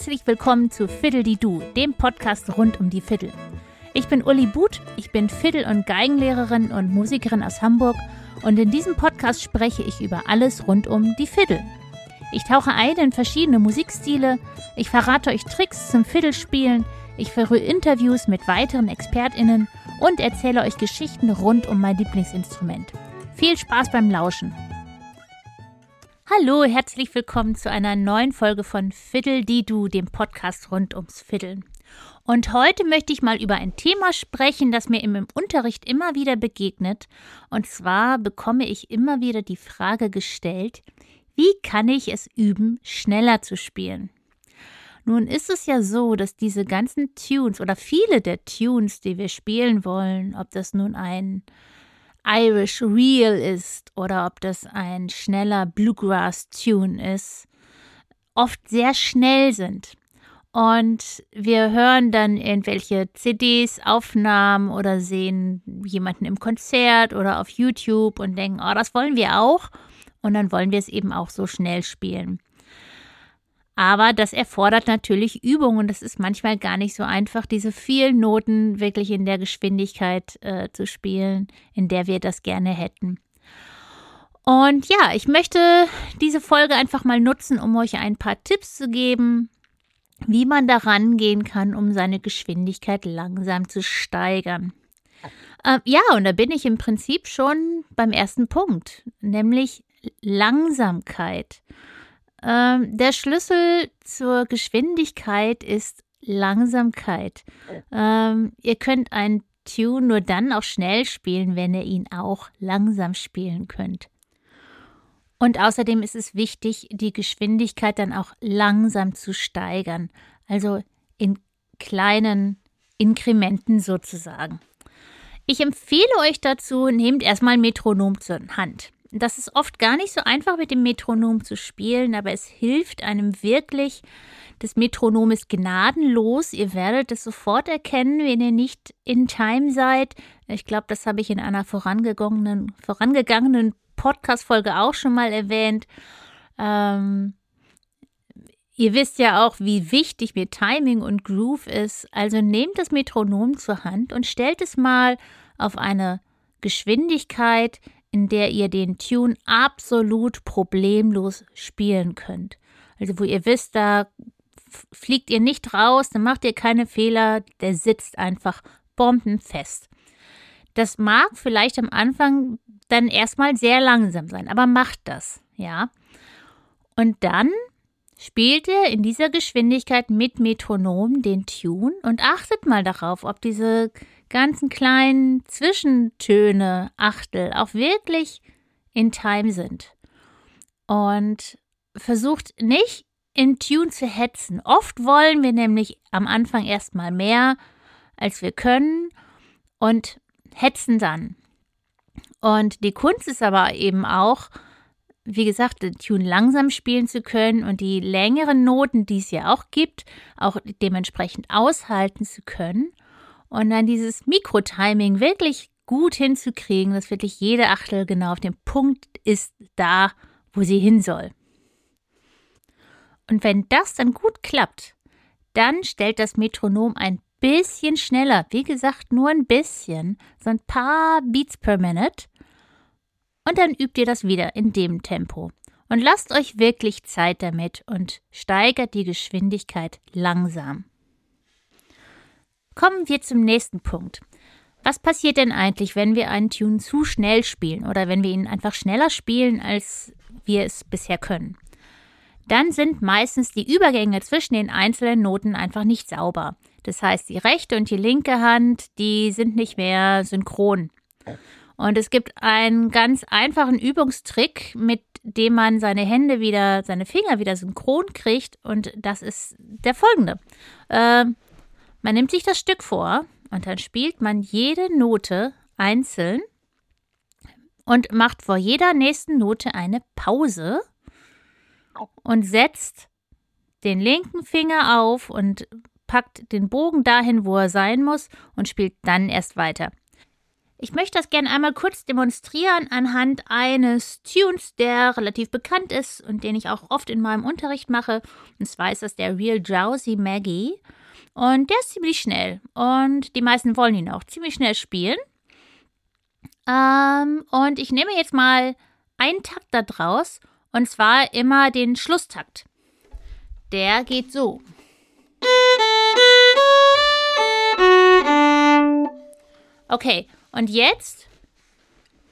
herzlich willkommen zu Fiddle die Du, dem Podcast rund um die Fiddle. Ich bin Uli But, ich bin Fiddle- und Geigenlehrerin und Musikerin aus Hamburg und in diesem Podcast spreche ich über alles rund um die Fiddle. Ich tauche ein in verschiedene Musikstile, ich verrate euch Tricks zum Fiddlespielen, ich führe Interviews mit weiteren ExpertInnen und erzähle euch Geschichten rund um mein Lieblingsinstrument. Viel Spaß beim Lauschen! Hallo, herzlich willkommen zu einer neuen Folge von Fiddle die Du, dem Podcast rund ums Fiddeln. Und heute möchte ich mal über ein Thema sprechen, das mir im Unterricht immer wieder begegnet. Und zwar bekomme ich immer wieder die Frage gestellt, wie kann ich es üben, schneller zu spielen? Nun ist es ja so, dass diese ganzen Tunes oder viele der Tunes, die wir spielen wollen, ob das nun ein Irish Reel ist oder ob das ein schneller Bluegrass-Tune ist, oft sehr schnell sind. Und wir hören dann irgendwelche CDs, Aufnahmen oder sehen jemanden im Konzert oder auf YouTube und denken, oh, das wollen wir auch. Und dann wollen wir es eben auch so schnell spielen. Aber das erfordert natürlich Übung und es ist manchmal gar nicht so einfach, diese vielen Noten wirklich in der Geschwindigkeit äh, zu spielen, in der wir das gerne hätten. Und ja, ich möchte diese Folge einfach mal nutzen, um euch ein paar Tipps zu geben, wie man da rangehen kann, um seine Geschwindigkeit langsam zu steigern. Äh, ja, und da bin ich im Prinzip schon beim ersten Punkt, nämlich Langsamkeit. Ähm, der Schlüssel zur Geschwindigkeit ist Langsamkeit. Ähm, ihr könnt einen Tune nur dann auch schnell spielen, wenn ihr ihn auch langsam spielen könnt. Und außerdem ist es wichtig, die Geschwindigkeit dann auch langsam zu steigern, also in kleinen Inkrementen sozusagen. Ich empfehle euch dazu, nehmt erstmal ein Metronom zur Hand. Das ist oft gar nicht so einfach mit dem Metronom zu spielen, aber es hilft einem wirklich. Das Metronom ist gnadenlos. Ihr werdet es sofort erkennen, wenn ihr nicht in Time seid. Ich glaube, das habe ich in einer vorangegangenen, vorangegangenen Podcast-Folge auch schon mal erwähnt. Ähm, ihr wisst ja auch, wie wichtig mir Timing und Groove ist. Also nehmt das Metronom zur Hand und stellt es mal auf eine Geschwindigkeit, in der ihr den Tune absolut problemlos spielen könnt. Also wo ihr wisst, da fliegt ihr nicht raus, dann macht ihr keine Fehler, der sitzt einfach bombenfest. Das mag vielleicht am Anfang dann erstmal sehr langsam sein, aber macht das, ja. Und dann spielt ihr in dieser Geschwindigkeit mit Metronom den Tune und achtet mal darauf, ob diese ganzen kleinen Zwischentöne, Achtel, auch wirklich in Time sind. Und versucht nicht in Tune zu hetzen. Oft wollen wir nämlich am Anfang erstmal mehr, als wir können und hetzen dann. Und die Kunst ist aber eben auch, wie gesagt, den Tune langsam spielen zu können und die längeren Noten, die es ja auch gibt, auch dementsprechend aushalten zu können und dann dieses Mikrotiming wirklich gut hinzukriegen, dass wirklich jede Achtel genau auf dem Punkt ist da, wo sie hin soll. Und wenn das dann gut klappt, dann stellt das Metronom ein bisschen schneller, wie gesagt, nur ein bisschen, so ein paar Beats per Minute. Und dann übt ihr das wieder in dem Tempo. Und lasst euch wirklich Zeit damit und steigert die Geschwindigkeit langsam. Kommen wir zum nächsten Punkt. Was passiert denn eigentlich, wenn wir einen Tune zu schnell spielen oder wenn wir ihn einfach schneller spielen, als wir es bisher können? Dann sind meistens die Übergänge zwischen den einzelnen Noten einfach nicht sauber. Das heißt, die rechte und die linke Hand, die sind nicht mehr synchron. Und es gibt einen ganz einfachen Übungstrick, mit dem man seine Hände wieder, seine Finger wieder synchron kriegt. Und das ist der folgende. Äh, man nimmt sich das Stück vor und dann spielt man jede Note einzeln und macht vor jeder nächsten Note eine Pause und setzt den linken Finger auf und packt den Bogen dahin, wo er sein muss und spielt dann erst weiter. Ich möchte das gerne einmal kurz demonstrieren anhand eines Tunes, der relativ bekannt ist und den ich auch oft in meinem Unterricht mache. Und zwar ist das der Real Drowsy Maggie. Und der ist ziemlich schnell. Und die meisten wollen ihn auch ziemlich schnell spielen. Ähm, und ich nehme jetzt mal einen Takt da draus. Und zwar immer den Schlusstakt. Der geht so. Okay, und jetzt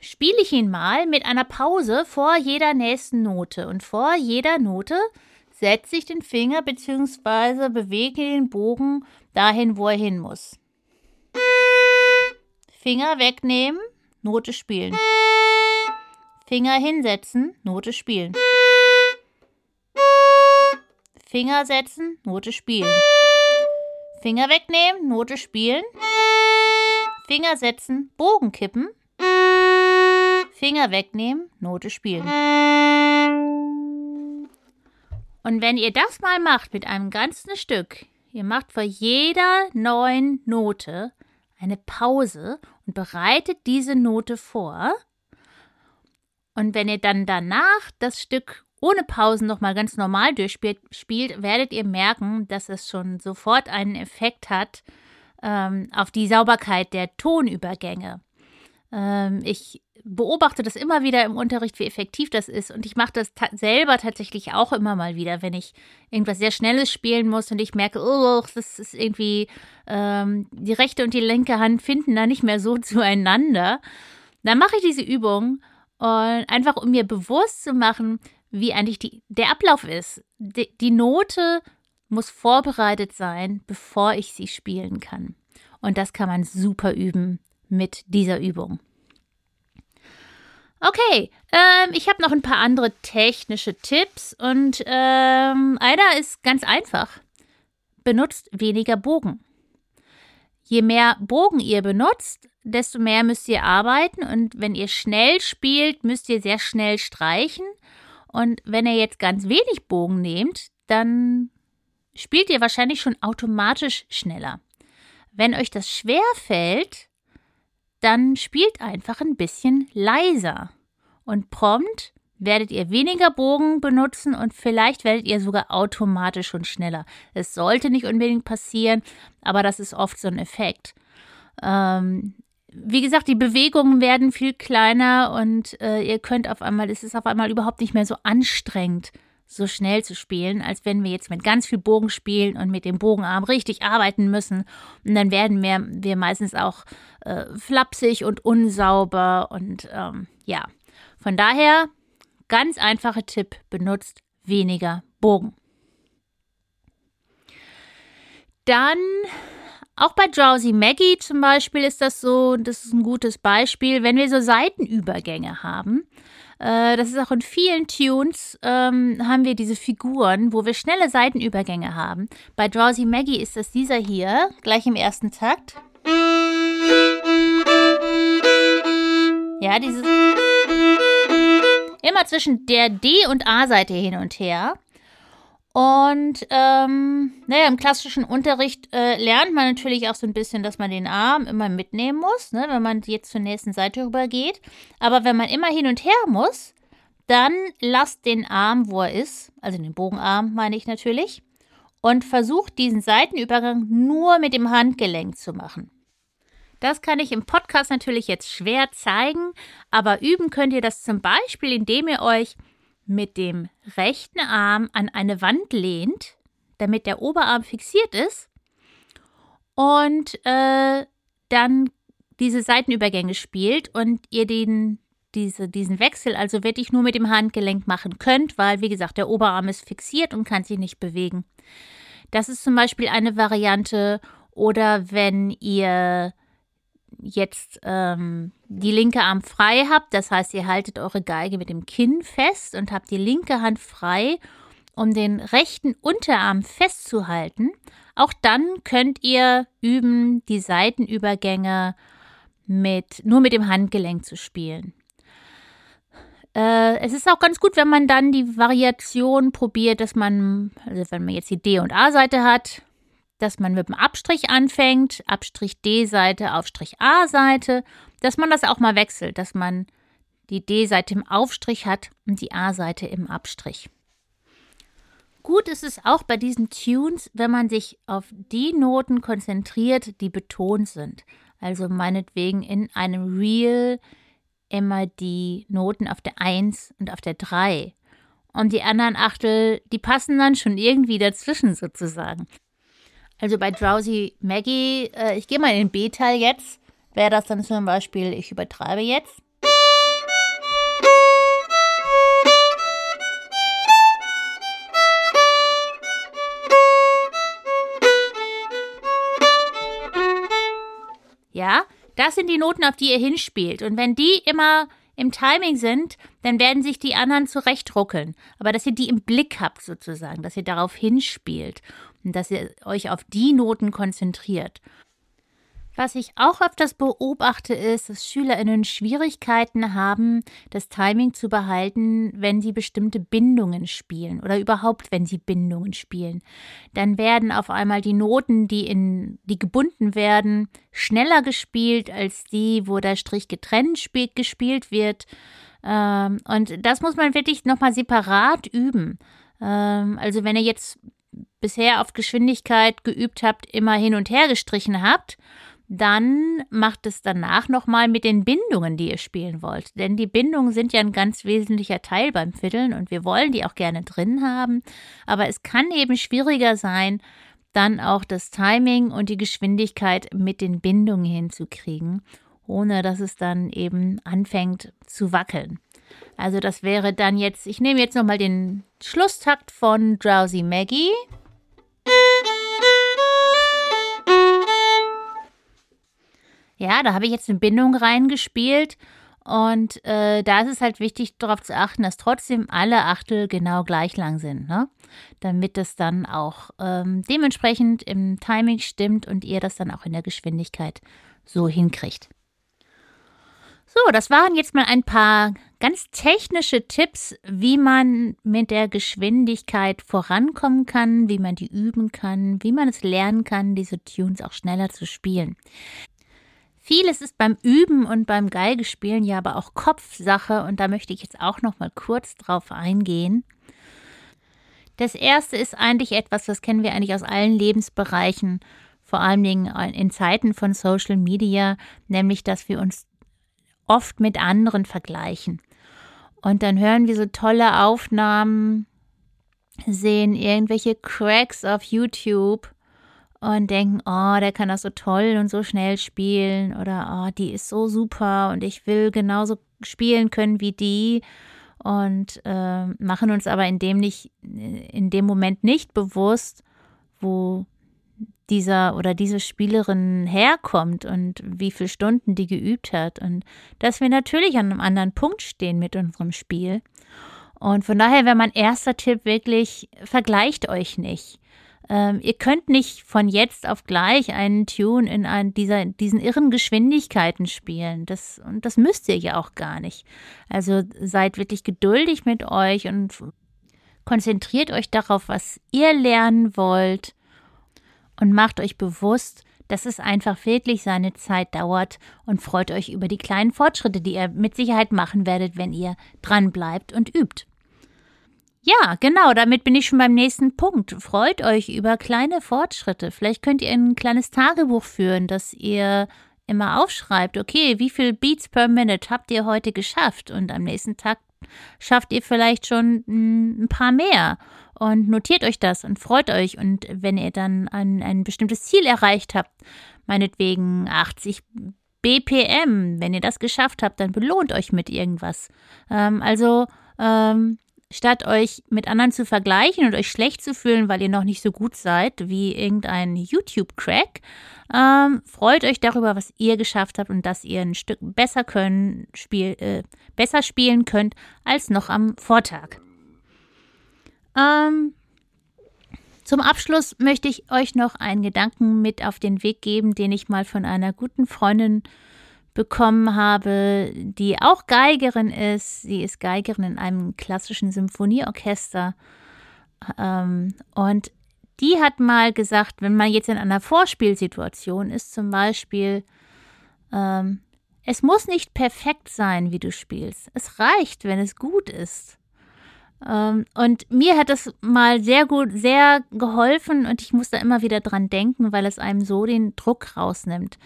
spiele ich ihn mal mit einer Pause vor jeder nächsten Note. Und vor jeder Note setze ich den Finger bzw. bewege den Bogen dahin, wo er hin muss. Finger wegnehmen, Note spielen. Finger hinsetzen, Note spielen. Finger setzen, Note spielen. Finger wegnehmen, Note spielen. Finger setzen, Bogen kippen. Finger wegnehmen, Note spielen. Und wenn ihr das mal macht mit einem ganzen Stück, ihr macht vor jeder neuen Note eine Pause und bereitet diese Note vor. Und wenn ihr dann danach das Stück ohne Pausen nochmal ganz normal durchspielt, werdet ihr merken, dass es schon sofort einen Effekt hat, ähm, auf die Sauberkeit der Tonübergänge. Ähm, ich beobachte das immer wieder im Unterricht, wie effektiv das ist. Und ich mache das ta selber tatsächlich auch immer mal wieder, wenn ich irgendwas sehr Schnelles spielen muss und ich merke, oh, das ist irgendwie, ähm, die rechte und die linke Hand finden da nicht mehr so zueinander. Dann mache ich diese Übung und einfach um mir bewusst zu machen, wie eigentlich die, der Ablauf ist. Die, die Note muss vorbereitet sein, bevor ich sie spielen kann. Und das kann man super üben mit dieser Übung. Okay, ähm, ich habe noch ein paar andere technische Tipps und ähm, einer ist ganz einfach. Benutzt weniger Bogen. Je mehr Bogen ihr benutzt, desto mehr müsst ihr arbeiten und wenn ihr schnell spielt, müsst ihr sehr schnell streichen. Und wenn ihr jetzt ganz wenig Bogen nehmt, dann spielt ihr wahrscheinlich schon automatisch schneller. Wenn euch das schwer fällt, dann spielt einfach ein bisschen leiser. Und prompt werdet ihr weniger Bogen benutzen und vielleicht werdet ihr sogar automatisch schon schneller. Es sollte nicht unbedingt passieren, aber das ist oft so ein Effekt. Ähm, wie gesagt, die Bewegungen werden viel kleiner und äh, ihr könnt auf einmal, es ist auf einmal überhaupt nicht mehr so anstrengend, so schnell zu spielen, als wenn wir jetzt mit ganz viel Bogen spielen und mit dem Bogenarm richtig arbeiten müssen. Und dann werden wir, wir meistens auch äh, flapsig und unsauber und ähm, ja. Von daher, ganz einfacher Tipp, benutzt weniger Bogen. Dann auch bei Drowsy Maggie zum Beispiel ist das so, das ist ein gutes Beispiel, wenn wir so Seitenübergänge haben, äh, das ist auch in vielen Tunes, ähm, haben wir diese Figuren, wo wir schnelle Seitenübergänge haben. Bei Drowsy Maggie ist das dieser hier, gleich im ersten Takt. Ja, dieses. Immer zwischen der D- und A-Seite hin und her. Und ähm, naja, im klassischen Unterricht äh, lernt man natürlich auch so ein bisschen, dass man den Arm immer mitnehmen muss, ne, wenn man jetzt zur nächsten Seite rübergeht. Aber wenn man immer hin und her muss, dann lasst den Arm, wo er ist, also den Bogenarm meine ich natürlich, und versucht diesen Seitenübergang nur mit dem Handgelenk zu machen. Das kann ich im Podcast natürlich jetzt schwer zeigen, aber üben könnt ihr das zum Beispiel, indem ihr euch mit dem rechten Arm an eine Wand lehnt, damit der Oberarm fixiert ist und äh, dann diese Seitenübergänge spielt und ihr den, diese, diesen Wechsel also wirklich nur mit dem Handgelenk machen könnt, weil, wie gesagt, der Oberarm ist fixiert und kann sich nicht bewegen. Das ist zum Beispiel eine Variante. Oder wenn ihr jetzt ähm, die linke Arm frei habt, das heißt, ihr haltet eure Geige mit dem Kinn fest und habt die linke Hand frei, um den rechten Unterarm festzuhalten. Auch dann könnt ihr üben, die Seitenübergänge mit, nur mit dem Handgelenk zu spielen. Äh, es ist auch ganz gut, wenn man dann die Variation probiert, dass man, also wenn man jetzt die D- und A-Seite hat, dass man mit dem Abstrich anfängt, Abstrich D-Seite, Aufstrich A-Seite, dass man das auch mal wechselt, dass man die D-Seite im Aufstrich hat und die A-Seite im Abstrich. Gut ist es auch bei diesen Tunes, wenn man sich auf die Noten konzentriert, die betont sind. Also meinetwegen in einem Reel immer die Noten auf der 1 und auf der 3. Und die anderen Achtel, die passen dann schon irgendwie dazwischen sozusagen. Also bei Drowsy Maggie, äh, ich gehe mal in den B-Teil jetzt, wäre das dann zum Beispiel, ich übertreibe jetzt. Ja, das sind die Noten, auf die ihr hinspielt. Und wenn die immer im Timing sind, dann werden sich die anderen zurechtruckeln. Aber dass ihr die im Blick habt sozusagen, dass ihr darauf hinspielt dass ihr euch auf die Noten konzentriert. Was ich auch öfters beobachte, ist, dass SchülerInnen Schwierigkeiten haben, das Timing zu behalten, wenn sie bestimmte Bindungen spielen oder überhaupt, wenn sie Bindungen spielen. Dann werden auf einmal die Noten, die in, die gebunden werden, schneller gespielt als die, wo der Strich getrennt spielt, gespielt wird. Ähm, und das muss man wirklich nochmal separat üben. Ähm, also wenn ihr jetzt bisher auf Geschwindigkeit geübt habt, immer hin und her gestrichen habt, dann macht es danach nochmal mit den Bindungen, die ihr spielen wollt. Denn die Bindungen sind ja ein ganz wesentlicher Teil beim Fiddeln und wir wollen die auch gerne drin haben. Aber es kann eben schwieriger sein, dann auch das Timing und die Geschwindigkeit mit den Bindungen hinzukriegen, ohne dass es dann eben anfängt zu wackeln. Also das wäre dann jetzt, ich nehme jetzt nochmal den Schlusstakt von Drowsy Maggie. Ja, da habe ich jetzt eine Bindung reingespielt. Und äh, da ist es halt wichtig, darauf zu achten, dass trotzdem alle Achtel genau gleich lang sind, ne? damit es dann auch ähm, dementsprechend im Timing stimmt und ihr das dann auch in der Geschwindigkeit so hinkriegt. So, das waren jetzt mal ein paar ganz technische Tipps, wie man mit der Geschwindigkeit vorankommen kann, wie man die üben kann, wie man es lernen kann, diese Tunes auch schneller zu spielen. Vieles ist beim Üben und beim Geigespielen ja aber auch Kopfsache und da möchte ich jetzt auch noch mal kurz drauf eingehen. Das erste ist eigentlich etwas, das kennen wir eigentlich aus allen Lebensbereichen, vor allen Dingen in Zeiten von Social Media, nämlich dass wir uns oft mit anderen vergleichen. Und dann hören wir so tolle Aufnahmen, sehen irgendwelche Cracks auf YouTube und denken, oh, der kann das so toll und so schnell spielen oder oh, die ist so super und ich will genauso spielen können wie die und äh, machen uns aber in dem nicht in dem Moment nicht bewusst, wo dieser oder diese Spielerin herkommt und wie viele Stunden die geübt hat und dass wir natürlich an einem anderen Punkt stehen mit unserem Spiel. Und von daher wäre mein erster Tipp wirklich, vergleicht euch nicht. Ähm, ihr könnt nicht von jetzt auf gleich einen Tune in ein, dieser, diesen irren Geschwindigkeiten spielen. Das, und das müsst ihr ja auch gar nicht. Also seid wirklich geduldig mit euch und konzentriert euch darauf, was ihr lernen wollt und macht euch bewusst, dass es einfach wirklich seine Zeit dauert und freut euch über die kleinen Fortschritte, die ihr mit Sicherheit machen werdet, wenn ihr dran bleibt und übt. Ja, genau, damit bin ich schon beim nächsten Punkt. Freut euch über kleine Fortschritte. Vielleicht könnt ihr ein kleines Tagebuch führen, dass ihr immer aufschreibt, okay, wie viel Beats per Minute habt ihr heute geschafft? Und am nächsten Tag schafft ihr vielleicht schon hm, ein paar mehr. Und notiert euch das und freut euch. Und wenn ihr dann ein, ein bestimmtes Ziel erreicht habt, meinetwegen 80 BPM, wenn ihr das geschafft habt, dann belohnt euch mit irgendwas. Ähm, also ähm, Statt euch mit anderen zu vergleichen und euch schlecht zu fühlen, weil ihr noch nicht so gut seid wie irgendein YouTube-Crack, ähm, freut euch darüber, was ihr geschafft habt und dass ihr ein Stück besser können, spiel, äh, besser spielen könnt als noch am Vortag. Ähm, zum Abschluss möchte ich euch noch einen Gedanken mit auf den Weg geben, den ich mal von einer guten Freundin bekommen habe, die auch Geigerin ist. Sie ist Geigerin in einem klassischen Symphonieorchester. Ähm, und die hat mal gesagt, wenn man jetzt in einer Vorspielsituation ist, zum Beispiel, ähm, Es muss nicht perfekt sein, wie du spielst. Es reicht, wenn es gut ist. Ähm, und mir hat das mal sehr gut, sehr geholfen und ich muss da immer wieder dran denken, weil es einem so den Druck rausnimmt.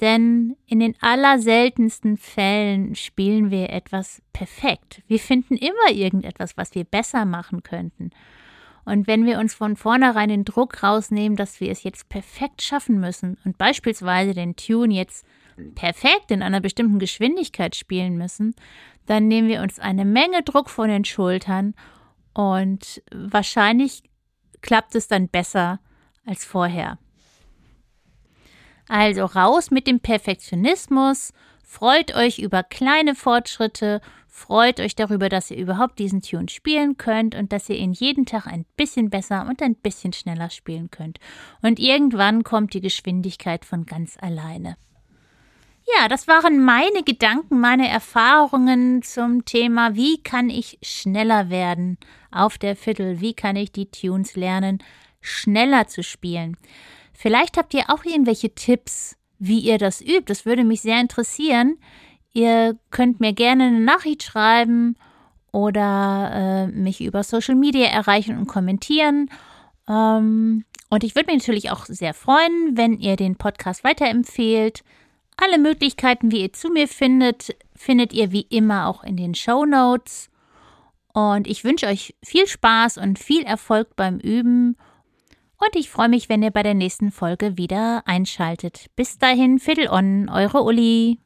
Denn in den allerseltensten Fällen spielen wir etwas perfekt. Wir finden immer irgendetwas, was wir besser machen könnten. Und wenn wir uns von vornherein den Druck rausnehmen, dass wir es jetzt perfekt schaffen müssen und beispielsweise den Tune jetzt perfekt in einer bestimmten Geschwindigkeit spielen müssen, dann nehmen wir uns eine Menge Druck von den Schultern und wahrscheinlich klappt es dann besser als vorher. Also raus mit dem Perfektionismus, freut euch über kleine Fortschritte, freut euch darüber, dass ihr überhaupt diesen Tune spielen könnt und dass ihr ihn jeden Tag ein bisschen besser und ein bisschen schneller spielen könnt. Und irgendwann kommt die Geschwindigkeit von ganz alleine. Ja, das waren meine Gedanken, meine Erfahrungen zum Thema, wie kann ich schneller werden auf der Viertel, wie kann ich die Tunes lernen, schneller zu spielen. Vielleicht habt ihr auch irgendwelche Tipps, wie ihr das übt. Das würde mich sehr interessieren. Ihr könnt mir gerne eine Nachricht schreiben oder äh, mich über Social Media erreichen und kommentieren. Ähm, und ich würde mich natürlich auch sehr freuen, wenn ihr den Podcast weiterempfehlt. Alle Möglichkeiten, wie ihr zu mir findet, findet ihr wie immer auch in den Show Notes. Und ich wünsche euch viel Spaß und viel Erfolg beim Üben. Und ich freue mich, wenn ihr bei der nächsten Folge wieder einschaltet. Bis dahin, Fiddle on, eure Uli.